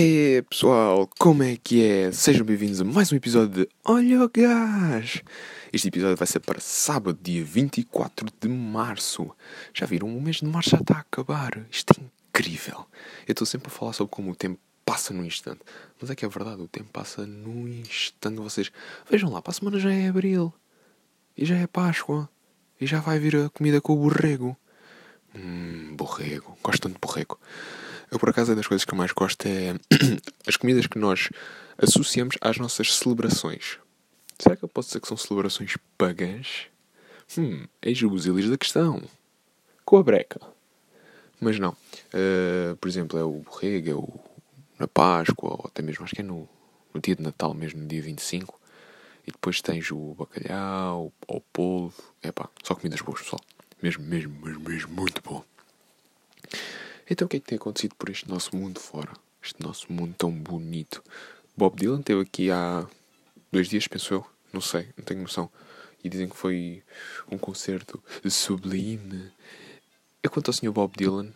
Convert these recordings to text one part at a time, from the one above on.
É pessoal, como é que é? Sejam bem-vindos a mais um episódio de Olha o Gás! Este episódio vai ser para sábado, dia 24 de março. Já viram? O mês de março já está a acabar. Isto é incrível. Eu estou sempre a falar sobre como o tempo passa num instante. Mas é que é verdade, o tempo passa num instante. Vocês vejam lá, para a semana já é abril. E já é Páscoa. E já vai vir a comida com o borrego. Hum, borrego. Gosto tanto de borrego. Eu, por acaso, é das coisas que eu mais gosto é as comidas que nós associamos às nossas celebrações. Será que eu posso dizer que são celebrações pagãs? Hum, eis os ilhos da questão. Com a breca. Mas não. Uh, por exemplo, é o borrego, é o na Páscoa, ou até mesmo acho que é no, no dia de Natal mesmo, no dia 25. E depois tens o bacalhau, o polvo. É pá, só comidas boas, pessoal. Mesmo, mesmo, mesmo, mesmo, muito bom. Então o que é que tem acontecido por este nosso mundo fora? Este nosso mundo tão bonito. Bob Dylan teve aqui há dois dias, penso eu. Não sei, não tenho noção. E dizem que foi um concerto sublime. Eu quanto ao Sr. Bob Dylan,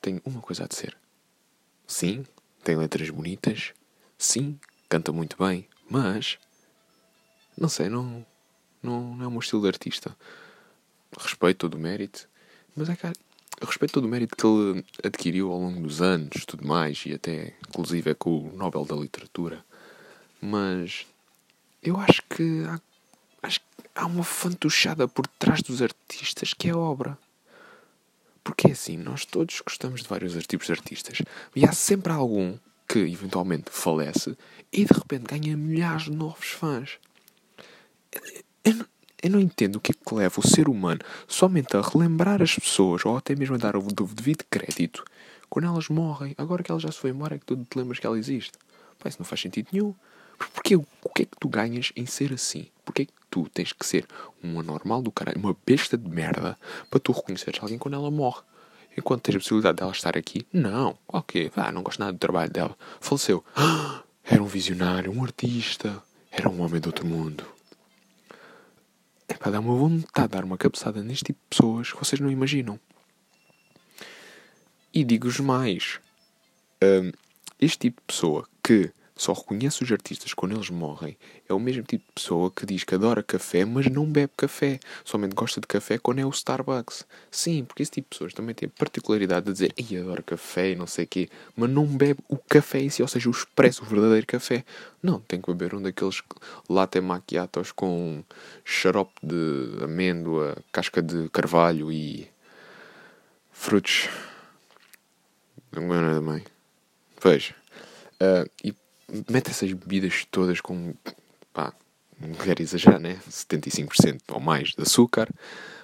tenho uma coisa a dizer. Sim, tem letras bonitas. Sim, canta muito bem. Mas, não sei, não, não, não é o meu estilo de artista. Respeito todo o mérito. Mas é que eu respeito todo o mérito que ele adquiriu ao longo dos anos, tudo mais, e até, inclusive, é com o Nobel da Literatura. Mas eu acho que há, acho que há uma fantochada por trás dos artistas que é a obra. Porque é assim, nós todos gostamos de vários tipos de artistas. E há sempre algum que eventualmente falece e de repente ganha milhares de novos fãs. Eu, eu, eu não entendo o que é que leva o ser humano somente a relembrar as pessoas ou até mesmo a dar o devido crédito quando elas morrem. Agora que ela já se foi embora é que tu te lembras que ela existe. Pá, isso não faz sentido nenhum. Porque o que é que tu ganhas em ser assim? Porque é que tu tens que ser um anormal do caralho, uma besta de merda, para tu reconheceres alguém quando ela morre? Enquanto tens a possibilidade dela estar aqui, não. Ok, ah, não gosto nada do trabalho dela. Faleceu. Era um visionário, um artista. Era um homem de outro mundo para dar uma vontade de dar uma cabeçada neste tipo de pessoas que vocês não imaginam. E digo-vos mais: um, este tipo de pessoa que só reconhece os artistas quando eles morrem é o mesmo tipo de pessoa que diz que adora café, mas não bebe café. Somente gosta de café quando é o Starbucks. Sim, porque esse tipo de pessoas também tem a particularidade de dizer Ei, adoro café e não sei o quê, mas não bebe o café em si, ou seja, o expresso, o verdadeiro café. Não, tem que beber um daqueles latte macchiatos com xarope de amêndoa, casca de carvalho e frutos. Não é nada mãe. Veja. Uh, e mete essas bebidas todas com, pá, não quero exagerar, né? 75% ou mais de açúcar,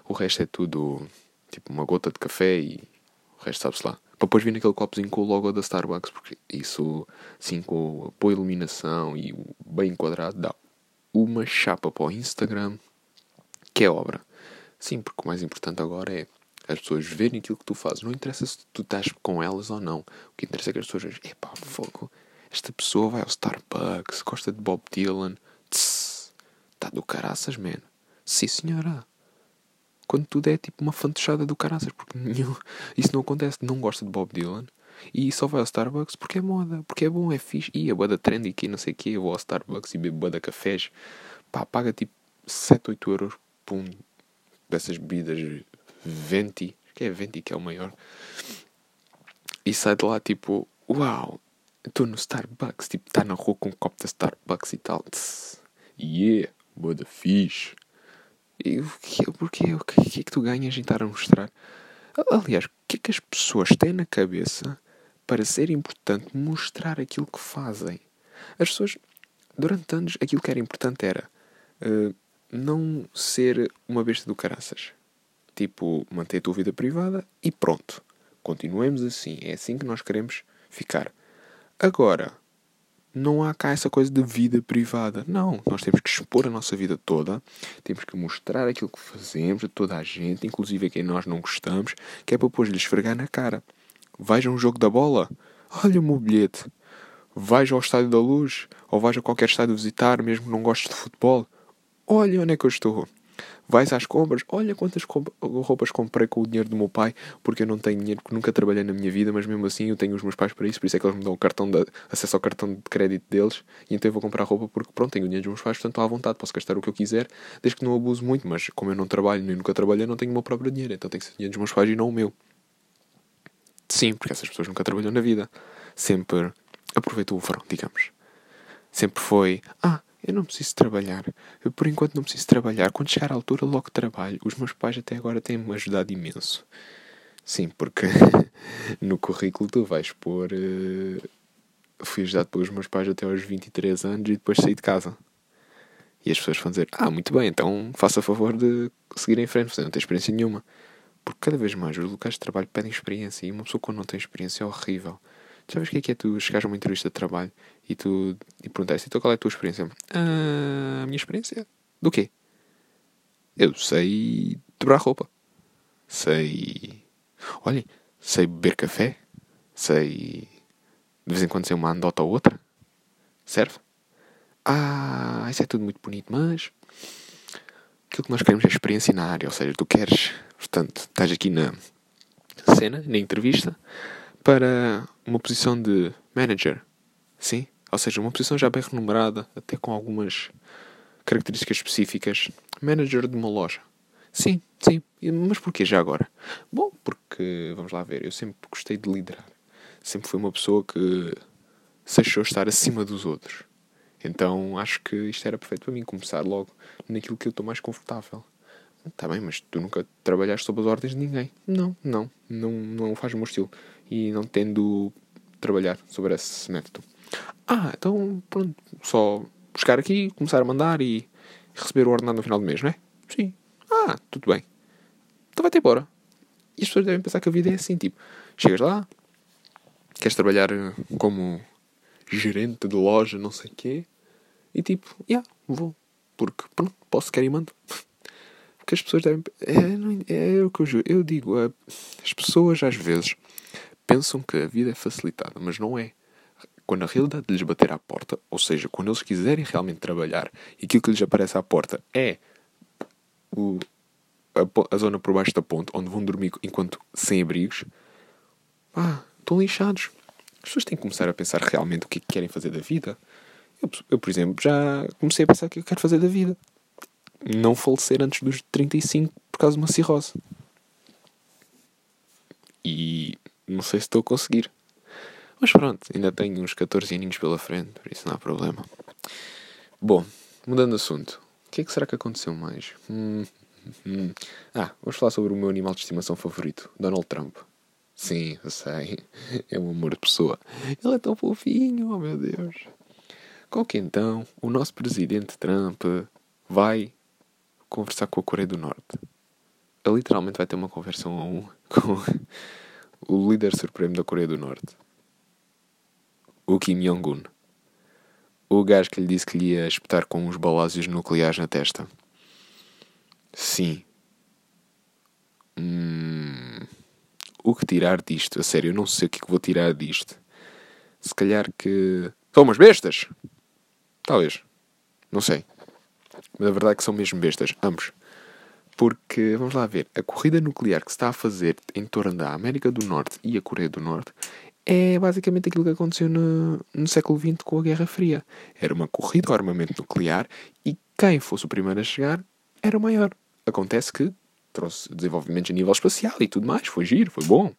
o resto é tudo tipo uma gota de café e o resto sabe-se lá. Para depois vir naquele copozinho com o logo da Starbucks, porque isso, sim, com a boa iluminação e bem enquadrado, dá uma chapa para o Instagram, que é obra. Sim, porque o mais importante agora é as pessoas verem aquilo que tu fazes. Não interessa se tu estás com elas ou não. O que interessa é que as pessoas vejam, epá, fogo, esta pessoa vai ao Starbucks, gosta de Bob Dylan. Está do caraças, man. Sim, senhora. Quando tudo é tipo uma fantochada do caraças, porque nenhum, isso não acontece. Não gosta de Bob Dylan e só vai ao Starbucks porque é moda, porque é bom, é fixe. E a boda trendy aqui, não sei o quê. Eu vou ao Starbucks e bebo boda cafés. Pá, paga tipo 7, 8 euros por um dessas bebidas Venti, que é Venti que é o maior. E sai de lá tipo, uau, Estou no Starbucks, tipo, está na rua com um copo da Starbucks e tal. Tss, yeah, boa da fixe. E o que, porquê? O que, o que é que tu ganhas em estar a mostrar? Aliás, o que é que as pessoas têm na cabeça para ser importante mostrar aquilo que fazem? As pessoas, durante anos, aquilo que era importante era uh, não ser uma besta do caraças. Tipo, manter a tua vida privada e pronto. Continuemos assim. É assim que nós queremos ficar. Agora, não há cá essa coisa de vida privada. Não, nós temos que expor a nossa vida toda, temos que mostrar aquilo que fazemos a toda a gente, inclusive a quem nós não gostamos, que é para depois lhe esfregar na cara. Vejam um jogo da bola, olha o meu bilhete. Vais ao Estádio da Luz, ou vais a qualquer estádio visitar, mesmo que não gostes de futebol. Olha onde é que eu estou. Vais às compras, olha quantas roupas comprei com o dinheiro do meu pai, porque eu não tenho dinheiro, porque nunca trabalhei na minha vida, mas mesmo assim eu tenho os meus pais para isso, por isso é que eles me dão o cartão de, acesso ao cartão de crédito deles, e então eu vou comprar roupa porque pronto, tenho o dinheiro dos meus pais, portanto estou à vontade, posso gastar o que eu quiser, desde que não abuso muito, mas como eu não trabalho nem nunca trabalhei, não tenho o meu próprio dinheiro, então tem que ser o dinheiro dos meus pais e não o meu. Sim, porque essas pessoas nunca trabalham na vida. Sempre aproveitou o verão, digamos. Sempre foi, ah, eu não preciso trabalhar. Eu, por enquanto, não preciso trabalhar. Quando chegar à altura, logo trabalho. Os meus pais até agora têm-me ajudado imenso. Sim, porque no currículo tu vais pôr. Uh, fui ajudado pelos meus pais até aos 23 anos e depois saí de casa. E as pessoas vão dizer: Ah, muito bem, então faça favor de seguir em frente, você não tem experiência nenhuma. Porque cada vez mais os locais de trabalho pedem experiência e uma pessoa quando não tem experiência é horrível. Sabes o que é que é tu chegares a uma entrevista de trabalho e tu e perguntaste, então qual é a tua experiência? Ah, a minha experiência? Do quê? Eu sei dobrar roupa. Sei. Olhem, sei beber café. Sei. De vez em quando sei uma andota ou outra. Serve? Ah, isso é tudo muito bonito, mas. Aquilo que nós queremos é experiência na área. Ou seja, tu queres. Portanto, estás aqui na cena, na entrevista, para uma posição de manager. Sim? Ou seja, uma posição já bem remunerada, até com algumas características específicas. Manager de uma loja. Sim, sim. Mas porquê já agora? Bom, porque, vamos lá ver, eu sempre gostei de liderar. Sempre fui uma pessoa que se achou estar acima dos outros. Então acho que isto era perfeito para mim, começar logo naquilo que eu estou mais confortável. Está bem, mas tu nunca trabalhaste sob as ordens de ninguém. Não, não, não, não faz o meu estilo e não tendo trabalhar sobre esse método. Ah, então pronto, só buscar aqui, começar a mandar e receber o ordenado no final do mês, não é? Sim. Ah, tudo bem. Então vai-te embora. E as pessoas devem pensar que a vida é assim, tipo, chegas lá, queres trabalhar como gerente de loja, não sei o quê, e tipo, já, yeah, vou. Porque, pronto, posso, quer e mando. Porque as pessoas devem. É, é, é o que eu. Eu digo, as pessoas às vezes pensam que a vida é facilitada, mas não é. Quando a realidade lhes bater à porta, ou seja, quando eles quiserem realmente trabalhar e aquilo que lhes aparece à porta é o, a, a, zona por baixo da ponte onde vão dormir enquanto sem abrigos, ah, estão lixados. As pessoas têm que começar a pensar realmente o que, é que querem fazer da vida. Eu, eu, por exemplo, já comecei a pensar o que eu quero fazer da vida. Não falecer antes dos 35 por causa de uma cirrose. E não sei se estou a conseguir. Mas pronto, ainda tenho uns 14 aninhos pela frente, por isso não há problema. Bom, mudando de assunto. O que é que será que aconteceu mais? Hum, hum. Ah, vamos falar sobre o meu animal de estimação favorito, Donald Trump. Sim, eu sei. É um amor de pessoa. Ele é tão fofinho, oh meu Deus. Qual que então o nosso presidente Trump vai conversar com a Coreia do Norte? Ele literalmente vai ter uma conversa um a um com o líder supremo da Coreia do Norte, o Kim Jong-un, o gajo que lhe disse que lhe ia espetar com uns balásios nucleares na testa. Sim. Hum, o que tirar disto? A sério, eu não sei o que, é que vou tirar disto. Se calhar que. São umas bestas! Talvez. Não sei. Mas a verdade é que são mesmo bestas, ambos. Porque, vamos lá ver, a corrida nuclear que se está a fazer em torno da América do Norte e a Coreia do Norte é basicamente aquilo que aconteceu no, no século XX com a Guerra Fria. Era uma corrida ao armamento nuclear e quem fosse o primeiro a chegar era o maior. Acontece que trouxe desenvolvimentos a nível espacial e tudo mais, foi giro, foi bom.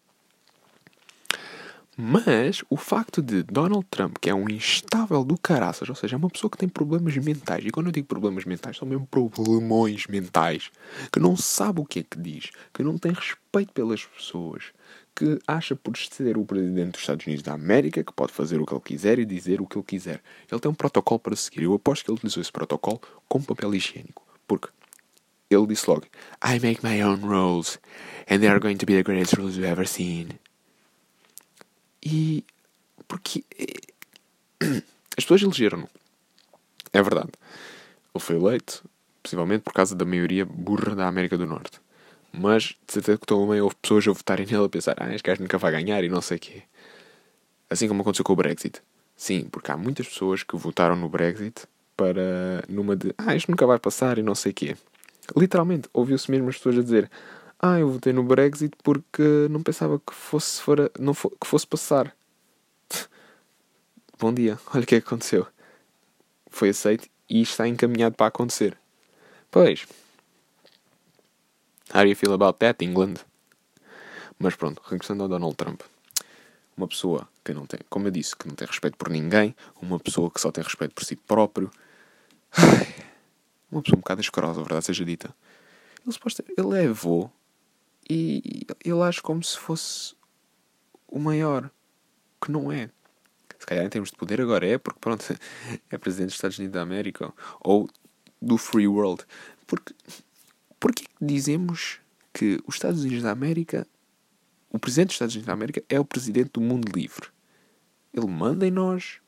Mas o facto de Donald Trump, que é um instável do caraças, ou seja, é uma pessoa que tem problemas mentais, e quando eu digo problemas mentais, são mesmo problemões mentais, que não sabe o que é que diz, que não tem respeito pelas pessoas, que acha por ser o presidente dos Estados Unidos da América que pode fazer o que ele quiser e dizer o que ele quiser. Ele tem um protocolo para seguir. Eu aposto que ele utilizou esse protocolo com papel higiênico. Porque ele disse logo: I make my own rules, and they are going to be the greatest rules you've ever seen. E. Porque. Eh, as pessoas elegeram-no. É verdade. Ele foi eleito, possivelmente por causa da maioria burra da América do Norte. Mas, de certeza que também houve pessoas a votarem nele a pensar: ah, este gajo nunca vai ganhar e não sei o quê. Assim como aconteceu com o Brexit. Sim, porque há muitas pessoas que votaram no Brexit para. numa de. ah, isto nunca vai passar e não sei o quê. Literalmente, ouviu-se mesmo as pessoas a dizer ah, eu votei no Brexit porque não pensava que fosse, fora, não fo que fosse passar. Bom dia, olha o que é que aconteceu. Foi aceito e está encaminhado para acontecer. Pois. How do you feel about that, England? Mas pronto, regressando ao Donald Trump. Uma pessoa que não tem, como eu disse, que não tem respeito por ninguém, uma pessoa que só tem respeito por si próprio. Uma pessoa um bocado escrosa, a verdade seja dita. Ele, ele é avô e ele age como se fosse o maior, que não é. Se calhar em termos de poder agora é, porque pronto, é presidente dos Estados Unidos da América ou do Free World. Porque, porque dizemos que os Estados Unidos da América, o presidente dos Estados Unidos da América é o presidente do mundo livre. Ele manda em nós,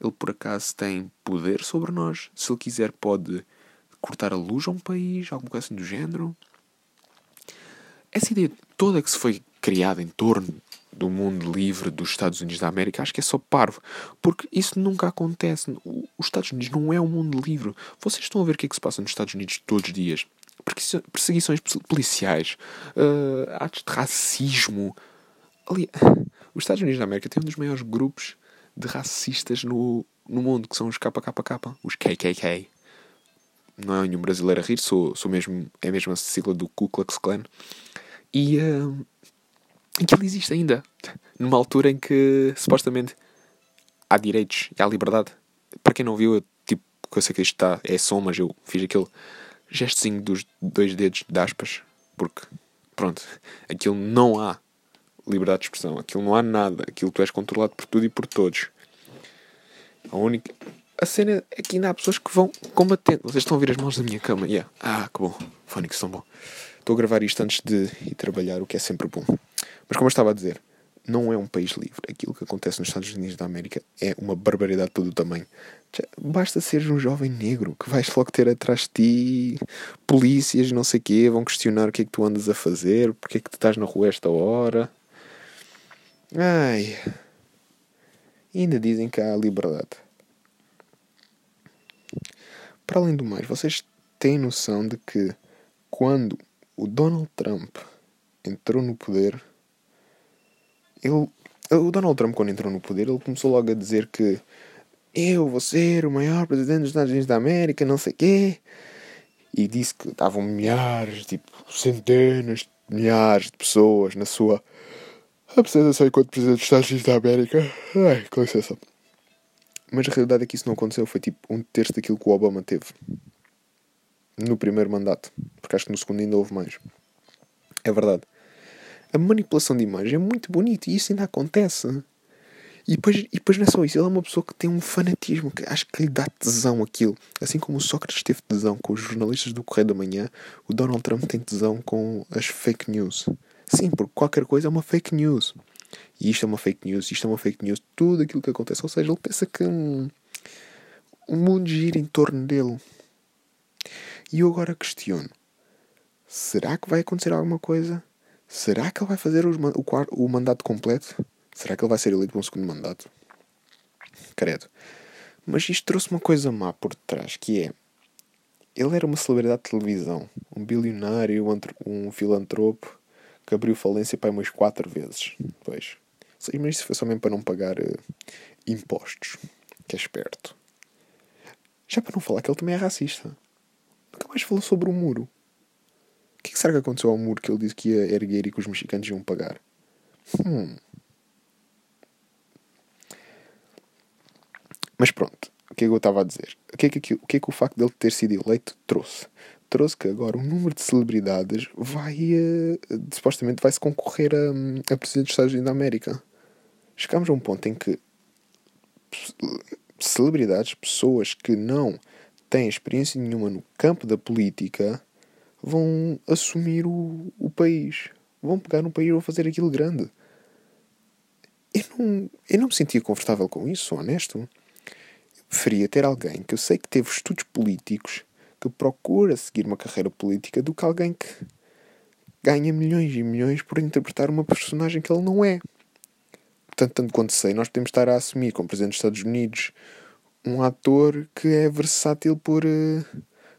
ele por acaso tem poder sobre nós. Se ele quiser, pode cortar a luz a um país, alguma coisa assim do género essa ideia toda que se foi criada em torno do mundo livre dos Estados Unidos da América, acho que é só parvo. Porque isso nunca acontece. Os Estados Unidos não é um mundo livre. Vocês estão a ver o que é que se passa nos Estados Unidos todos os dias. Perseguições policiais, uh, atos de racismo. Ali, os Estados Unidos da América têm um dos maiores grupos de racistas no, no mundo, que são os KKK, os KKK. Não é nenhum brasileiro a rir, sou, sou mesmo, é mesmo a sigla do Ku Klux Klan. E uh, que ele existe ainda. Numa altura em que supostamente há direitos e há liberdade. Para quem não viu, eu, tipo, eu sei que isto está, é som, mas eu fiz aquele gestozinho dos dois dedos de aspas. Porque, pronto, aquilo não há liberdade de expressão. Aquilo não há nada. Aquilo tu és controlado por tudo e por todos. A única. A cena é que ainda há pessoas que vão combatendo. Vocês estão a ouvir as mãos da minha cama. Yeah. Ah, que bom. Fónicos são bom. Estou a gravar isto antes de ir trabalhar, o que é sempre bom. Mas como eu estava a dizer, não é um país livre. Aquilo que acontece nos Estados Unidos da América é uma barbaridade de todo o tamanho. Basta seres um jovem negro que vais logo ter atrás de ti polícias, não sei o quê, vão questionar o que é que tu andas a fazer, porque é que tu estás na rua esta hora. Ai. Ainda dizem que há liberdade. Para além do mais, vocês têm noção de que quando o Donald Trump entrou no poder, ele, o Donald Trump, quando entrou no poder, ele começou logo a dizer que eu vou ser o maior presidente dos Estados Unidos da América, não sei quê. E disse que estavam milhares, tipo, centenas de milhares de pessoas na sua apresentação enquanto presidente dos Estados Unidos da América. Ai, com licença. Mas a realidade é que isso não aconteceu. Foi tipo um terço daquilo que o Obama teve no primeiro mandato, porque acho que no segundo ainda houve mais. É verdade. A manipulação de imagem é muito bonita e isso ainda acontece. E depois, e depois não é só isso, ele é uma pessoa que tem um fanatismo, que acho que lhe dá tesão aquilo. Assim como o Sócrates teve tesão com os jornalistas do Correio da Manhã, o Donald Trump tem tesão com as fake news. Sim, porque qualquer coisa é uma fake news. E isto é uma fake news, isto é uma fake news, tudo aquilo que acontece. Ou seja, ele pensa que hum, o mundo gira em torno dele. E eu agora questiono: será que vai acontecer alguma coisa? Será que ele vai fazer os, o, o mandato completo? Será que ele vai ser eleito para um segundo mandato? Credo. Mas isto trouxe uma coisa má por trás, que é... Ele era uma celebridade de televisão. Um bilionário, um filantropo, que abriu falência para umas quatro vezes. Pois. Mas isso foi só mesmo para não pagar uh, impostos. Que é esperto. Já para não falar que ele também é racista. Nunca mais falou sobre o muro. O que, é que será que aconteceu ao muro que ele disse que ia erguer e que os mexicanos iam pagar? Hum. Mas pronto, o que é que eu estava a dizer? O que é que, o, que, é que o facto dele ter sido eleito trouxe? Trouxe que agora o número de celebridades vai. Uh, supostamente vai-se concorrer a, a presidente dos Estados Unidos da América. Chegámos a um ponto em que celebridades, pessoas que não têm experiência nenhuma no campo da política, vão assumir o, o país. Vão pegar no país e vão fazer aquilo grande. Eu não, eu não me sentia confortável com isso, sou honesto. Eu preferia ter alguém que eu sei que teve estudos políticos, que procura seguir uma carreira política, do que alguém que ganha milhões e milhões por interpretar uma personagem que ele não é. Portanto, tanto quanto sei, nós podemos estar a assumir como Presidente dos Estados Unidos um ator que é versátil por uh,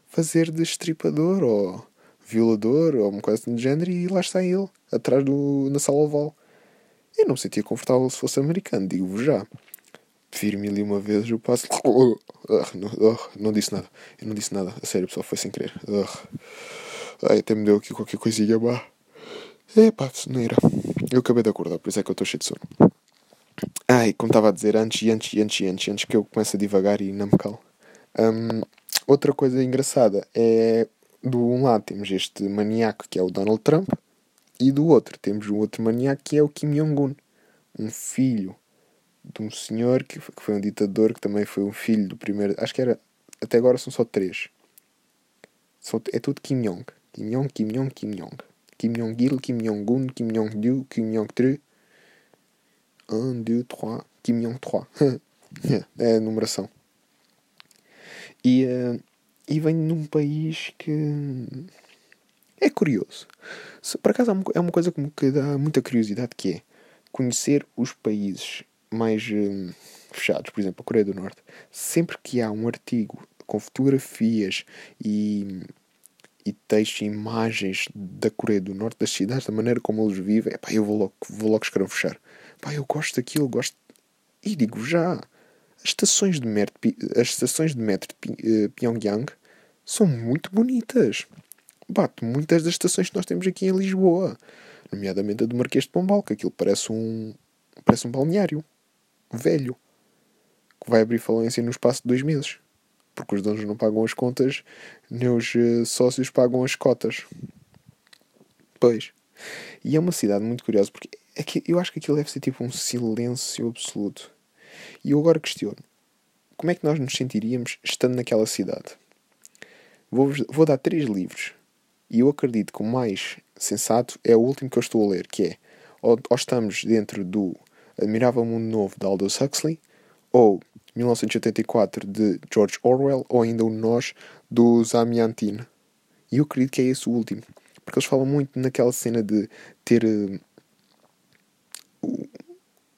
fazer de estripador ou violador ou uma coisa do género e lá está ele, atrás do, na sala oval. Eu não me sentia confortável se fosse americano, digo-vos já. Prefiro mil e uma vezes o passo. Uh, não, uh, não disse nada. Eu não disse nada. A sério, pessoal, foi sem querer. Ai, até me deu aqui qualquer coisinha má. É pá, soneira. Eu acabei de acordar, por isso é que eu estou cheio de sono. Ai, como estava a dizer, antes e antes e antes antes, antes que eu comece a divagar e não me calo. Um, outra coisa engraçada é do um lado temos este maníaco que é o Donald Trump e do outro temos o outro maníaco que é o Kim Jong-un, um filho de um senhor que foi um ditador que também foi um filho do primeiro. Acho que era. Até agora são só três. São, é tudo Kim Jong. Kim Jong, Kim Jong, Kim Jong. Kim Jong-il, Kim Jong-un, Kim Jong-du, Kim Jong-tru. 1, 2, 3. Kim Jong-3. é a numeração. E, uh, e vem num país que é curioso. Por acaso é uma coisa que me dá muita curiosidade que é conhecer os países mais hum, fechados, por exemplo, a Coreia do Norte. Sempre que há um artigo com fotografias e, e textos e imagens da Coreia do Norte, das cidades, da maneira como eles vivem, epá, eu vou logo, vou logo escravuchar. Pá, eu gosto daquilo, gosto. E digo já, as estações de metro, as estações de metro de eh, Pyongyang são muito bonitas. Bato muitas das estações que nós temos aqui em Lisboa, nomeadamente a do Marquês de Pombal, que aquilo parece um, parece um balneário velho que vai abrir falência no espaço de dois meses porque os donos não pagam as contas nem os uh, sócios pagam as cotas. Pois. E é uma cidade muito curiosa porque que eu acho que aquilo deve ser tipo um silêncio absoluto. E eu agora questiono: como é que nós nos sentiríamos estando naquela cidade? Vou, vou dar três livros e eu acredito que o mais sensato é o último que eu estou a ler, que é ou, ou estamos dentro do Admirável Mundo Novo de Aldous Huxley, ou 1984 de George Orwell, ou ainda o Nós do Zamiantin. E eu acredito que é esse o último. Porque eles falam muito naquela cena de ter uh,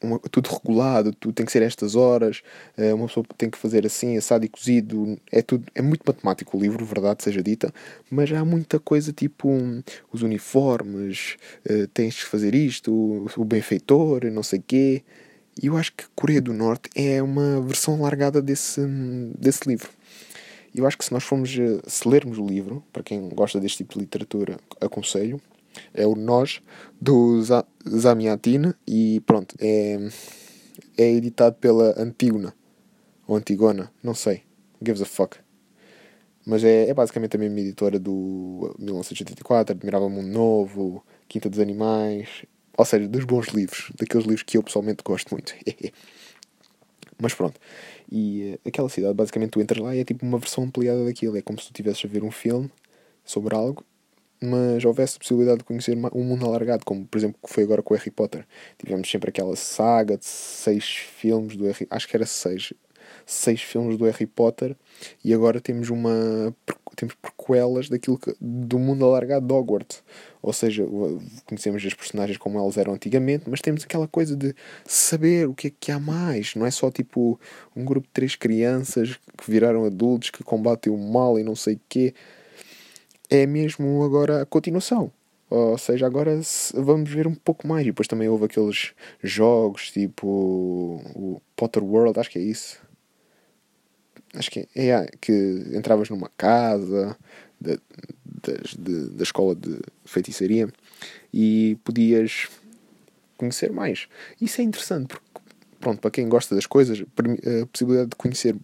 uma, tudo regulado, tudo tem que ser estas horas, uh, uma pessoa tem que fazer assim, assado e cozido, é tudo, é muito matemático o livro, verdade seja dita, mas há muita coisa tipo os uniformes, uh, tens que fazer isto, o, o benfeitor, não sei quê. E eu acho que Coreia do Norte é uma versão largada desse, desse livro. Eu acho que se nós formos, eh, se lermos o livro, para quem gosta deste tipo de literatura, aconselho, é o Nós, do Zamiatin, e pronto, é, é editado pela Antígona, ou Antigona, não sei, gives a fuck. Mas é, é basicamente a mesma editora do 1984, Admirável Mundo Novo, Quinta dos Animais, ou seja, dos bons livros, daqueles livros que eu pessoalmente gosto muito. Mas pronto. E uh, aquela cidade, basicamente, tu entras lá e é tipo uma versão ampliada daquilo. É como se tu estivesses a ver um filme sobre algo, mas houvesse possibilidade de conhecer um mundo alargado, como por exemplo que foi agora com o Harry Potter. Tivemos sempre aquela saga de seis filmes do Harry acho que era seis, seis filmes do Harry Potter e agora temos uma temos prequelas daquilo que, do mundo alargado de Hogwarts. Ou seja, conhecemos as personagens como elas eram antigamente, mas temos aquela coisa de saber o que é que há mais. Não é só tipo um grupo de três crianças que viraram adultos que combatem o mal e não sei o quê. É mesmo agora a continuação. Ou seja, agora vamos ver um pouco mais. E depois também houve aqueles jogos tipo o Potter World, acho que é isso acho que é, é que entravas numa casa da, de, da escola de feitiçaria e podias conhecer mais. Isso é interessante porque, pronto, para quem gosta das coisas, a possibilidade de conhecer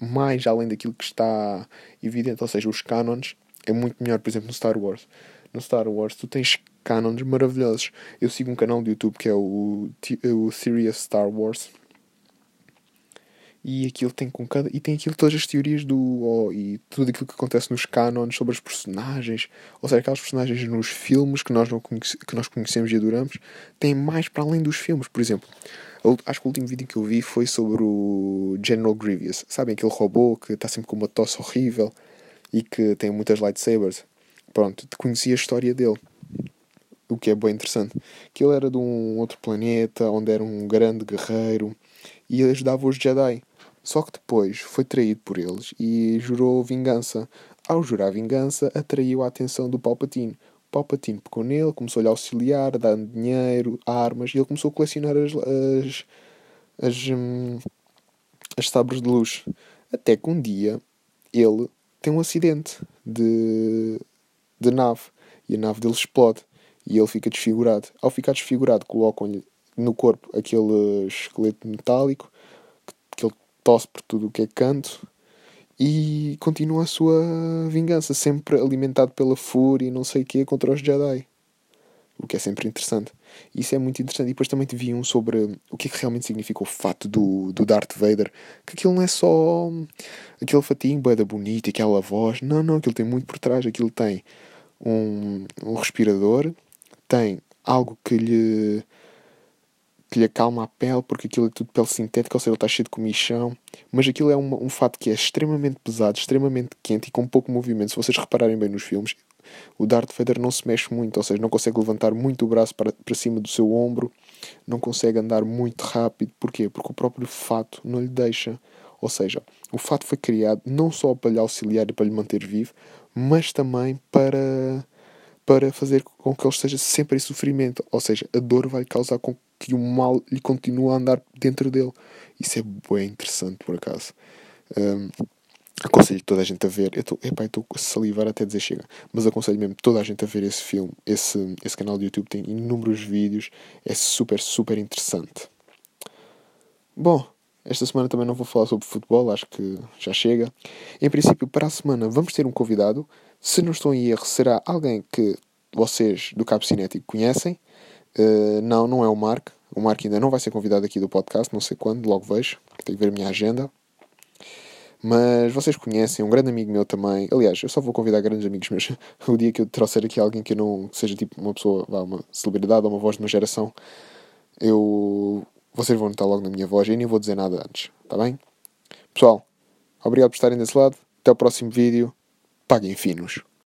mais além daquilo que está evidente, ou seja, os canons, é muito melhor, por exemplo, no Star Wars. No Star Wars tu tens canons maravilhosos. Eu sigo um canal de YouTube que é o, o Serious Star Wars e aquilo tem com cada e tem aquilo todas as teorias do oh, e tudo aquilo que acontece nos cânones sobre os personagens ou seja aquelas personagens nos filmes que nós não conhece, que nós conhecemos e adoramos tem mais para além dos filmes por exemplo acho que o último vídeo que eu vi foi sobre o General Grievous sabem aquele robô que está sempre com uma tosse horrível e que tem muitas lightsabers pronto conheci a história dele o que é bem interessante que ele era de um outro planeta onde era um grande guerreiro e ajudava os Jedi só que depois foi traído por eles e jurou vingança ao jurar vingança, atraiu a atenção do Palpatine. O Palpatine pegou nele, começou-lhe a auxiliar, dando dinheiro, armas, e ele começou a colecionar as, as, as, hum, as sabres de luz. Até que um dia ele tem um acidente de, de nave e a nave dele explode e ele fica desfigurado. Ao ficar desfigurado, colocam-lhe no corpo aquele esqueleto metálico que ele tosse por tudo o que é canto e continua a sua vingança, sempre alimentado pela fúria e não sei o que contra os Jedi. O que é sempre interessante. Isso é muito interessante. E depois também te vi um sobre o que é que realmente significa o fato do, do Darth Vader. Que aquilo não é só aquele fatinho, boeda bonita, aquela voz. Não, não, aquilo tem muito por trás. Aquilo tem um, um respirador, tem algo que lhe que lhe acalma a pele, porque aquilo é tudo pele sintética, ou seja, ele está cheio de comichão. Mas aquilo é um, um fato que é extremamente pesado, extremamente quente e com pouco movimento. Se vocês repararem bem nos filmes, o Darth Vader não se mexe muito, ou seja, não consegue levantar muito o braço para, para cima do seu ombro, não consegue andar muito rápido. Porquê? Porque o próprio fato não lhe deixa. Ou seja, o fato foi criado não só para lhe auxiliar e para lhe manter vivo, mas também para para fazer com que ele esteja sempre em sofrimento. Ou seja, a dor vai causar com que o mal lhe continue a andar dentro dele. Isso é bem interessante, por acaso. Um, aconselho toda a gente a ver. Eu estou a salivar até dizer chega. Mas aconselho mesmo toda a gente a ver esse filme. Esse, esse canal do YouTube tem inúmeros vídeos. É super, super interessante. Bom, esta semana também não vou falar sobre futebol, acho que já chega. Em princípio, para a semana vamos ter um convidado. Se não estou em erro, será alguém que vocês do Cabo Cinético conhecem. Uh, não, não é o Mark. O Mark ainda não vai ser convidado aqui do podcast, não sei quando, logo vejo. Tenho que ver a minha agenda. Mas vocês conhecem, um grande amigo meu também. Aliás, eu só vou convidar grandes amigos meus. o dia que eu trouxer aqui alguém que não seja tipo uma pessoa, uma celebridade ou uma voz de uma geração, eu. Vocês vão notar logo na minha voz e nem vou dizer nada antes, tá bem? Pessoal, obrigado por estarem desse lado. Até o próximo vídeo. Paguem finos.